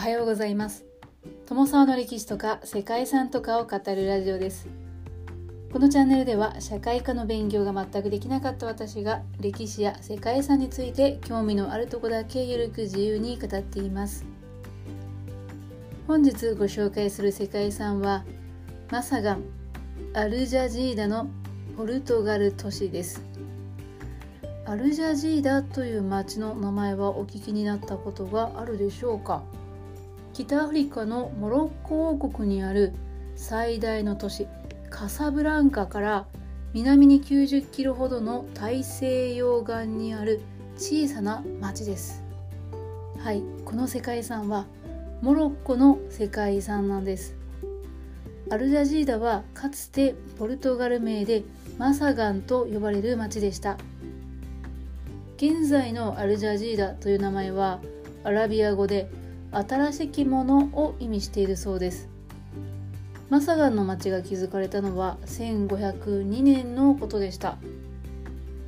はようございます。友沢の歴史とか世界遺産とかを語るラジオです。このチャンネルでは社会科の勉強が全くできなかった私が歴史や世界遺産について興味のあるとこだけゆるく自由に語っています。本日ご紹介する世界遺産はマサガンアルジャジーダのポルトガル都市です。アルジャジーダという町の名前はお聞きになったことがあるでしょうか？北アフリカのモロッコ王国にある最大の都市カサブランカから南に90キロほどの大西洋岸にある小さな町です。はいこの世界遺産はモロッコの世界遺産なんです。アルジャジーダはかつてポルトガル名でマサガンと呼ばれる町でした。現在のアルジャジーダという名前はアラビア語で新しきものを意味しているそうです。マサガンの町が築かれたのは1502年のことでした。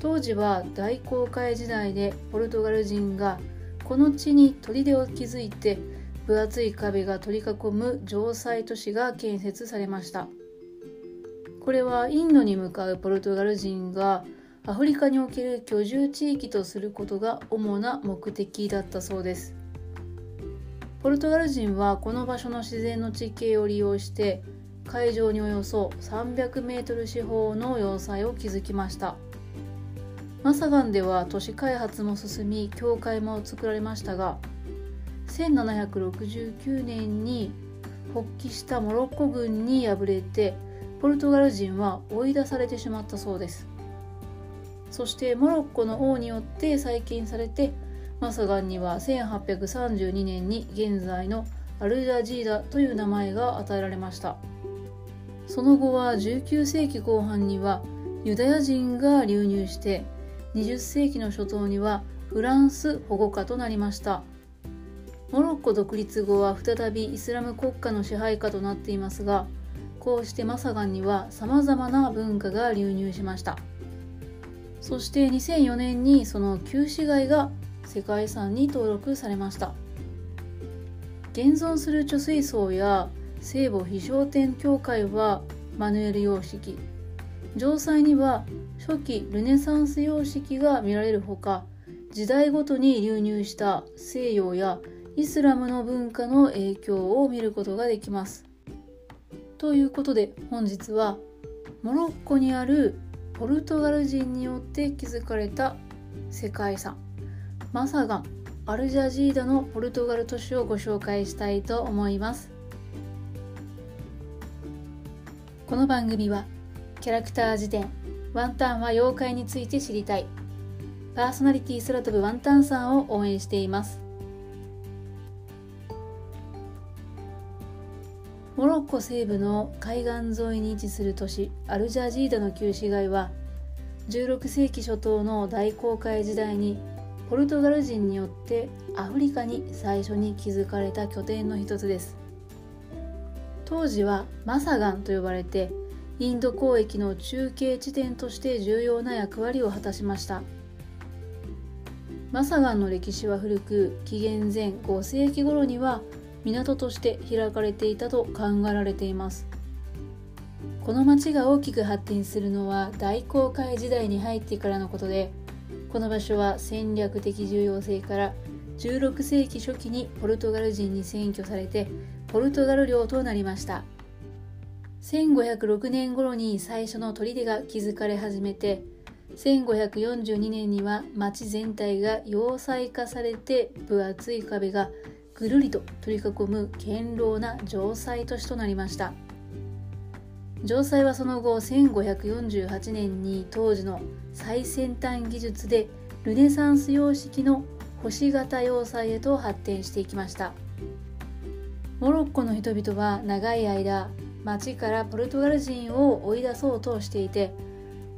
当時は大航海時代でポルトガル人がこの地に砦を築いて分厚い壁が取り囲む城塞都市が建設されました。これはインドに向かうポルトガル人がアフリカにおける居住地域とすることが主な目的だったそうです。ポルトガル人はこの場所の自然の地形を利用して海上におよそ300メートル四方の要塞を築きました。マサガンでは都市開発も進み教会も作られましたが1769年に発起したモロッコ軍に敗れてポルトガル人は追い出されてしまったそうです。そしてモロッコの王によって再建されてマサガンには1832年に現在のアルジャジーダという名前が与えられました。その後は19世紀後半にはユダヤ人が流入して20世紀の初頭にはフランス保護下となりました。モロッコ独立後は再びイスラム国家の支配下となっていますがこうしてマサガンには様々な文化が流入しました。そして2004年にその旧市街が世界遺産に登録されました。現存する貯水槽や聖母飛翔天教会はマヌエル様式。城塞には初期ルネサンス様式が見られるほか時代ごとに流入した西洋やイスラムの文化の影響を見ることができます。ということで本日はモロッコにあるポルトガル人によって築かれた世界遺産。マサガンアルジャジーダのポルトガル都市をご紹介したいと思います。この番組はキャラクター辞典ワンタンは妖怪について知りたい。パーソナリティ空飛ぶワンタンさんを応援しています。モロッコ西部の海岸沿いに位置する都市アルジャジーダの旧市街は16世紀初頭の大航海時代にポルトガル人によってアフリカに最初に築かれた拠点の一つです。当時はマサガンと呼ばれてインド交易の中継地点として重要な役割を果たしました。マサガンの歴史は古く紀元前5世紀頃には港として開かれていたと考えられています。この町が大きく発展するのは大航海時代に入ってからのことでこの場所は戦略的重要性から16世紀初期にポルトガル人に占拠されてポルトガル領となりました。1506年頃に最初の砦が築かれ始めて1542年には町全体が要塞化されて分厚い壁がぐるりと取り囲む堅牢な城塞都市となりました。城塞はその後1548年に当時の最先端技術でルネサンス様式の星型要塞へと発展していきました。モロッコの人々は長い間町からポルトガル人を追い出そうとしていて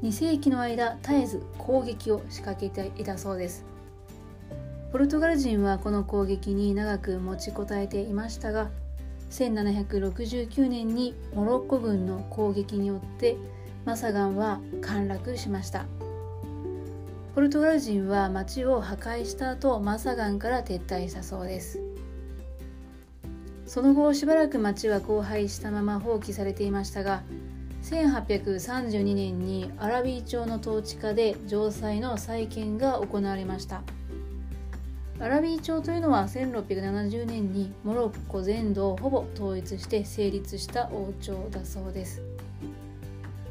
2世紀の間絶えず攻撃を仕掛けていたそうです。ポルトガル人はこの攻撃に長く持ちこたえていましたが1769年にモロッコ軍の攻撃によってマサガンは陥落しました。ポルトガル人は町を破壊した後マサガンから撤退したそうです。その後しばらく町は荒廃したまま放棄されていましたが1832年にアラビー朝の統治下で城塞の再建が行われました。アラビー朝というのは1670年にモロッコ全土をほぼ統一して成立した王朝だそうです。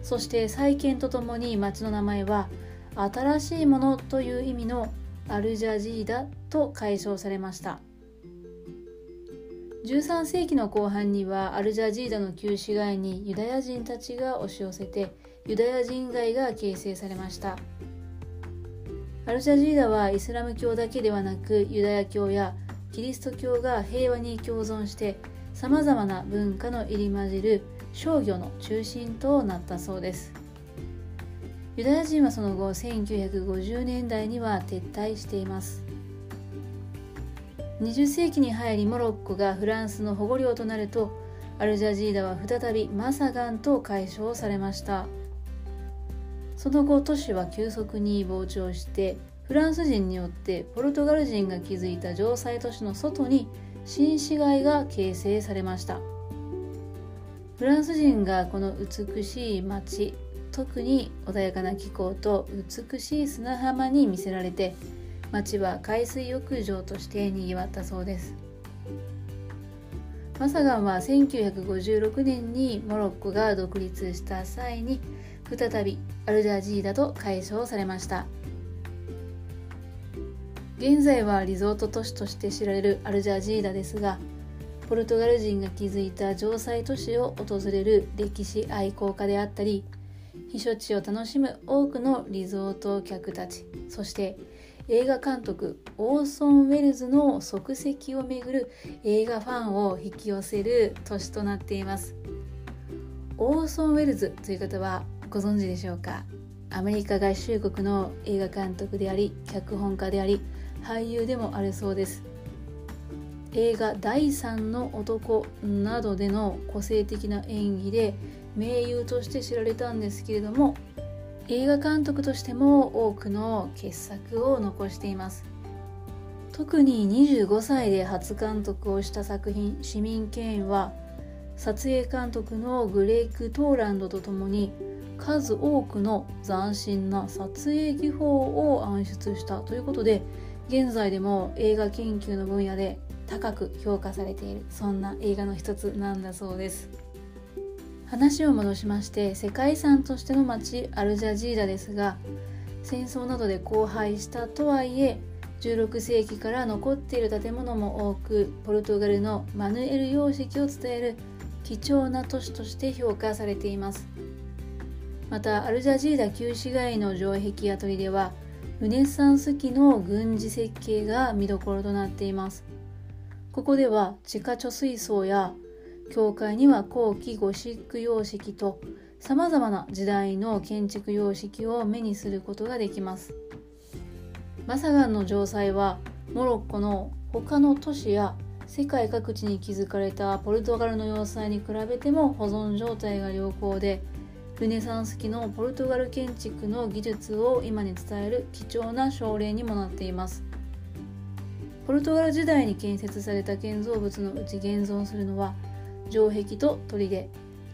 そして再建とともに町の名前は新しいものという意味のアルジャジーダと解消されました。13世紀の後半にはアルジャジーダの旧市街にユダヤ人たちが押し寄せてユダヤ人街が形成されました。アルジャジーダはイスラム教だけではなくユダヤ教やキリスト教が平和に共存してさまざまな文化の入り混じる商業の中心となったそうです。ユダヤ人はその後1950年代には撤退しています。20世紀に入りモロッコがフランスの保護領となるとアルジャジーダは再びマサガンと解消されました。その後都市は急速に膨張してフランス人によってポルトガル人が築いた城塞都市の外に新市街が形成されました。フランス人がこの美しい町特に穏やかな気候と美しい砂浜に魅せられて町は海水浴場としてにぎわったそうです。マサガンは1956年にモロッコが独立した際に再びアルジャジーダと解消されました。現在はリゾート都市として知られるアルジャジーダですがポルトガル人が築いた城塞都市を訪れる歴史愛好家であったり避暑地を楽しむ多くのリゾート客たちそして映画監督オーソン・ウェルズの足跡をめぐる映画ファンを引き寄せる都市となっています。オーソン・ウェルズという方はご存知でしょうか？アメリカ合衆国の映画監督であり脚本家であり俳優でもあるそうです。映画「第三の男」などでの個性的な演技で名優として知られたんですけれども映画監督としても多くの傑作を残しています。特に25歳で初監督をした作品「市民権」は撮影監督のグレイク・トーランドとともに数多くの斬新な撮影技法を暗出したということで現在でも映画研究の分野で高く評価されているそんな映画の一つなんだそうです。話を戻しまして世界遺産としての町アルジャジーダですが戦争などで荒廃したとはいえ16世紀から残っている建物も多くポルトガルのマヌエル様式を伝える貴重な都市として評価されています。またアルジャジーダ旧市街の城壁や砦はルネッサンス期の軍事設計が見どころとなっています。ここでは地下貯水槽や教会には後期ゴシック様式とさまざまな時代の建築様式を目にすることができます。マサガンの城塞はモロッコの他の都市や世界各地に築かれたポルトガルの要塞に比べても保存状態が良好でルネサンス期のポルトガル建築の技術を今に伝える貴重な奨励にもなっています。ポルトガル時代に建設された建造物のうち現存するのは城壁と砦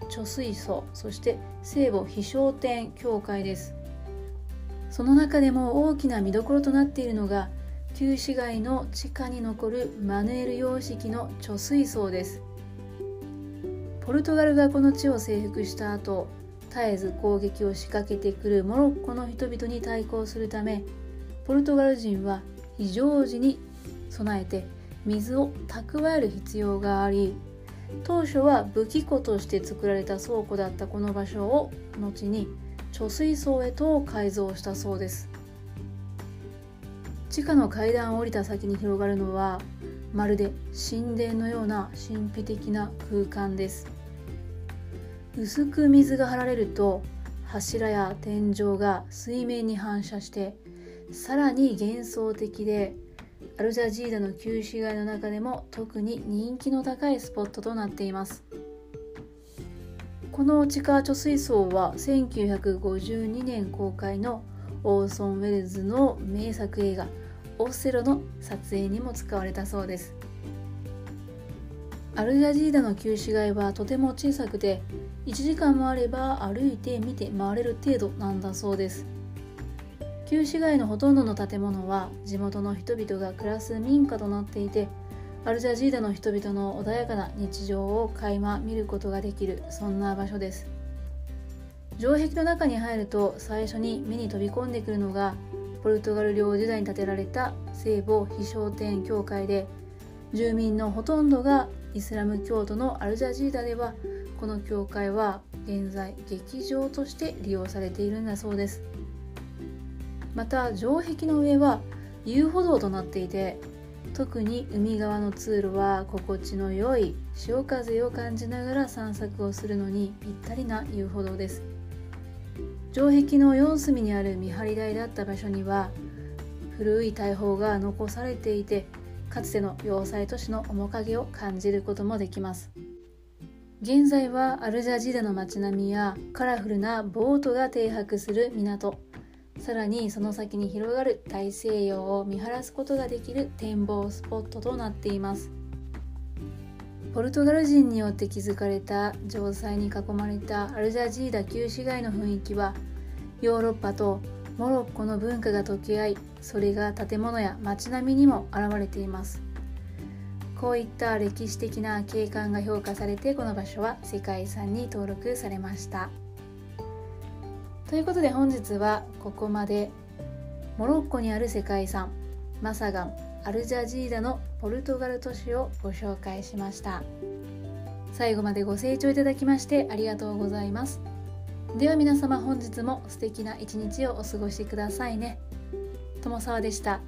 貯水槽そして聖母飛翔天教会です。その中でも大きな見どころとなっているのが旧市街の地下に残るマヌエル様式の貯水槽です。ポルトガルがこの地を征服した後絶えず攻撃を仕掛けてくるモロッコの人々に対抗するためポルトガル人は非常時に備えて水を蓄える必要があり当初は武器庫として作られた倉庫だったこの場所を後に貯水槽へと改造したそうです。地下の階段を降りた先に広がるのはまるで神殿のような神秘的な空間です。薄く水が張られると柱や天井が水面に反射してさらに幻想的でアルジャジーダの旧市街の中でも特に人気の高いスポットとなっています。この地下貯水槽は1952年公開のオーソン・ウェルズの名作映画「オセロ」の撮影にも使われたそうです。アルジャジーダの旧市街はとても小さくて1時間もあれば歩いて見て回れる程度なんだそうです。旧市街のほとんどの建物は地元の人々が暮らす民家となっていてアルジャジーダの人々の穏やかな日常を垣間見ることができるそんな場所です。城壁の中に入ると最初に目に飛び込んでくるのがポルトガル領時代に建てられた聖母飛翔天教会で住民のほとんどがイスラム教徒のアルジャジーダではこの教会は現在劇場として利用されているんだそうです。また城壁の上は遊歩道となっていて特に海側の通路は心地の良い潮風を感じながら散策をするのにぴったりな遊歩道です。城壁の四隅にある見張り台だった場所には古い大砲が残されていてかつての要塞都市の面影を感じることもできます。現在はアルジャジーダの街並みやカラフルなボートが停泊する港。さらにその先に広がる大西洋を見晴らすことができる展望スポットとなっています。ポルトガル人によって築かれた城塞に囲まれたアルジャジーダ旧市街の雰囲気はヨーロッパとモロッコの文化が溶け合いそれが建物や街並みにも現れています。こういった歴史的な景観が評価されてこの場所は世界遺産に登録されました。ということで本日はここまでモロッコにある世界遺産マサガンアルジャジーダのポルトガル都市をご紹介しました。最後までご清聴いただきましてありがとうございます。では皆様本日も素敵な一日をお過ごしくださいね。友沢でした。